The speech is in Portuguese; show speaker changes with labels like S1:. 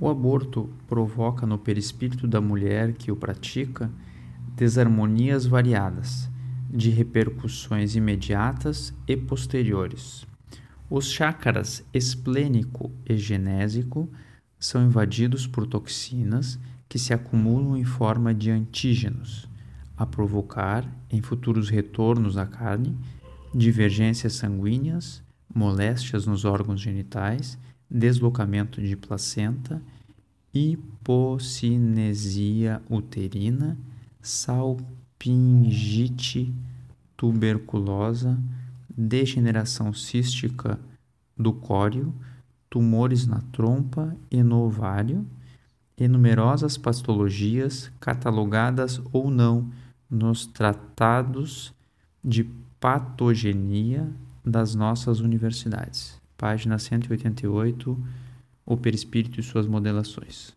S1: O aborto provoca no perispírito da mulher que o pratica desarmonias variadas, de repercussões imediatas e posteriores. Os chakras esplênico e genésico são invadidos por toxinas que se acumulam em forma de antígenos, a provocar, em futuros retornos à carne, divergências sanguíneas, moléstias nos órgãos genitais, deslocamento de placenta, hipocinesia uterina, salpingite tuberculosa, degeneração cística do córeo, tumores na trompa e no ovário, e numerosas patologias catalogadas ou não nos tratados de patogenia das nossas universidades. Página 188, O Perispírito e suas modelações.